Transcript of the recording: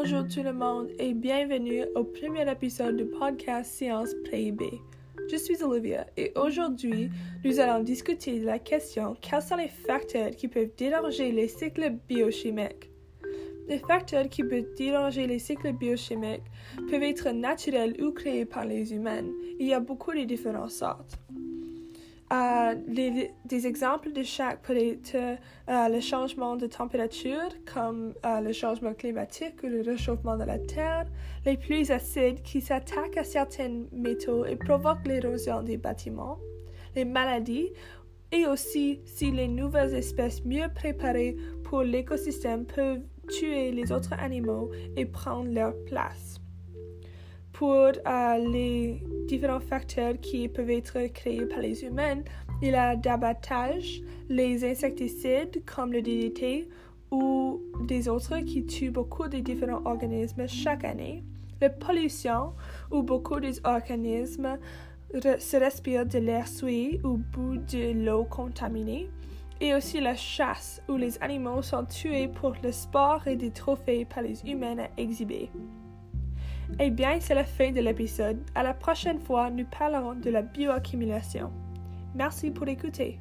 Bonjour tout le monde et bienvenue au premier épisode du podcast Science PIB. Je suis Olivia et aujourd'hui, nous allons discuter de la question quels sont les facteurs qui peuvent déranger les cycles biochimiques? Les facteurs qui peuvent déranger les cycles biochimiques peuvent être naturels ou créés par les humains. Il y a beaucoup de différentes sortes. Euh, des exemples de chaque être euh, le changement de température, comme euh, le changement climatique ou le réchauffement de la Terre, les pluies acides qui s'attaquent à certains métaux et provoquent l'érosion des bâtiments, les maladies, et aussi si les nouvelles espèces mieux préparées pour l'écosystème peuvent tuer les autres animaux et prendre leur place. Pour les différents facteurs qui peuvent être créés par les humains, il y a d'abattage, les insecticides comme le DDT ou des autres qui tuent beaucoup de différents organismes chaque année, la pollution où beaucoup des organismes se respirent de l'air souillé ou de l'eau contaminée, et aussi la chasse où les animaux sont tués pour le sport et des trophées par les humains à exhiber. Eh bien, c'est la fin de l'épisode. À la prochaine fois, nous parlerons de la bioaccumulation. Merci pour écouter.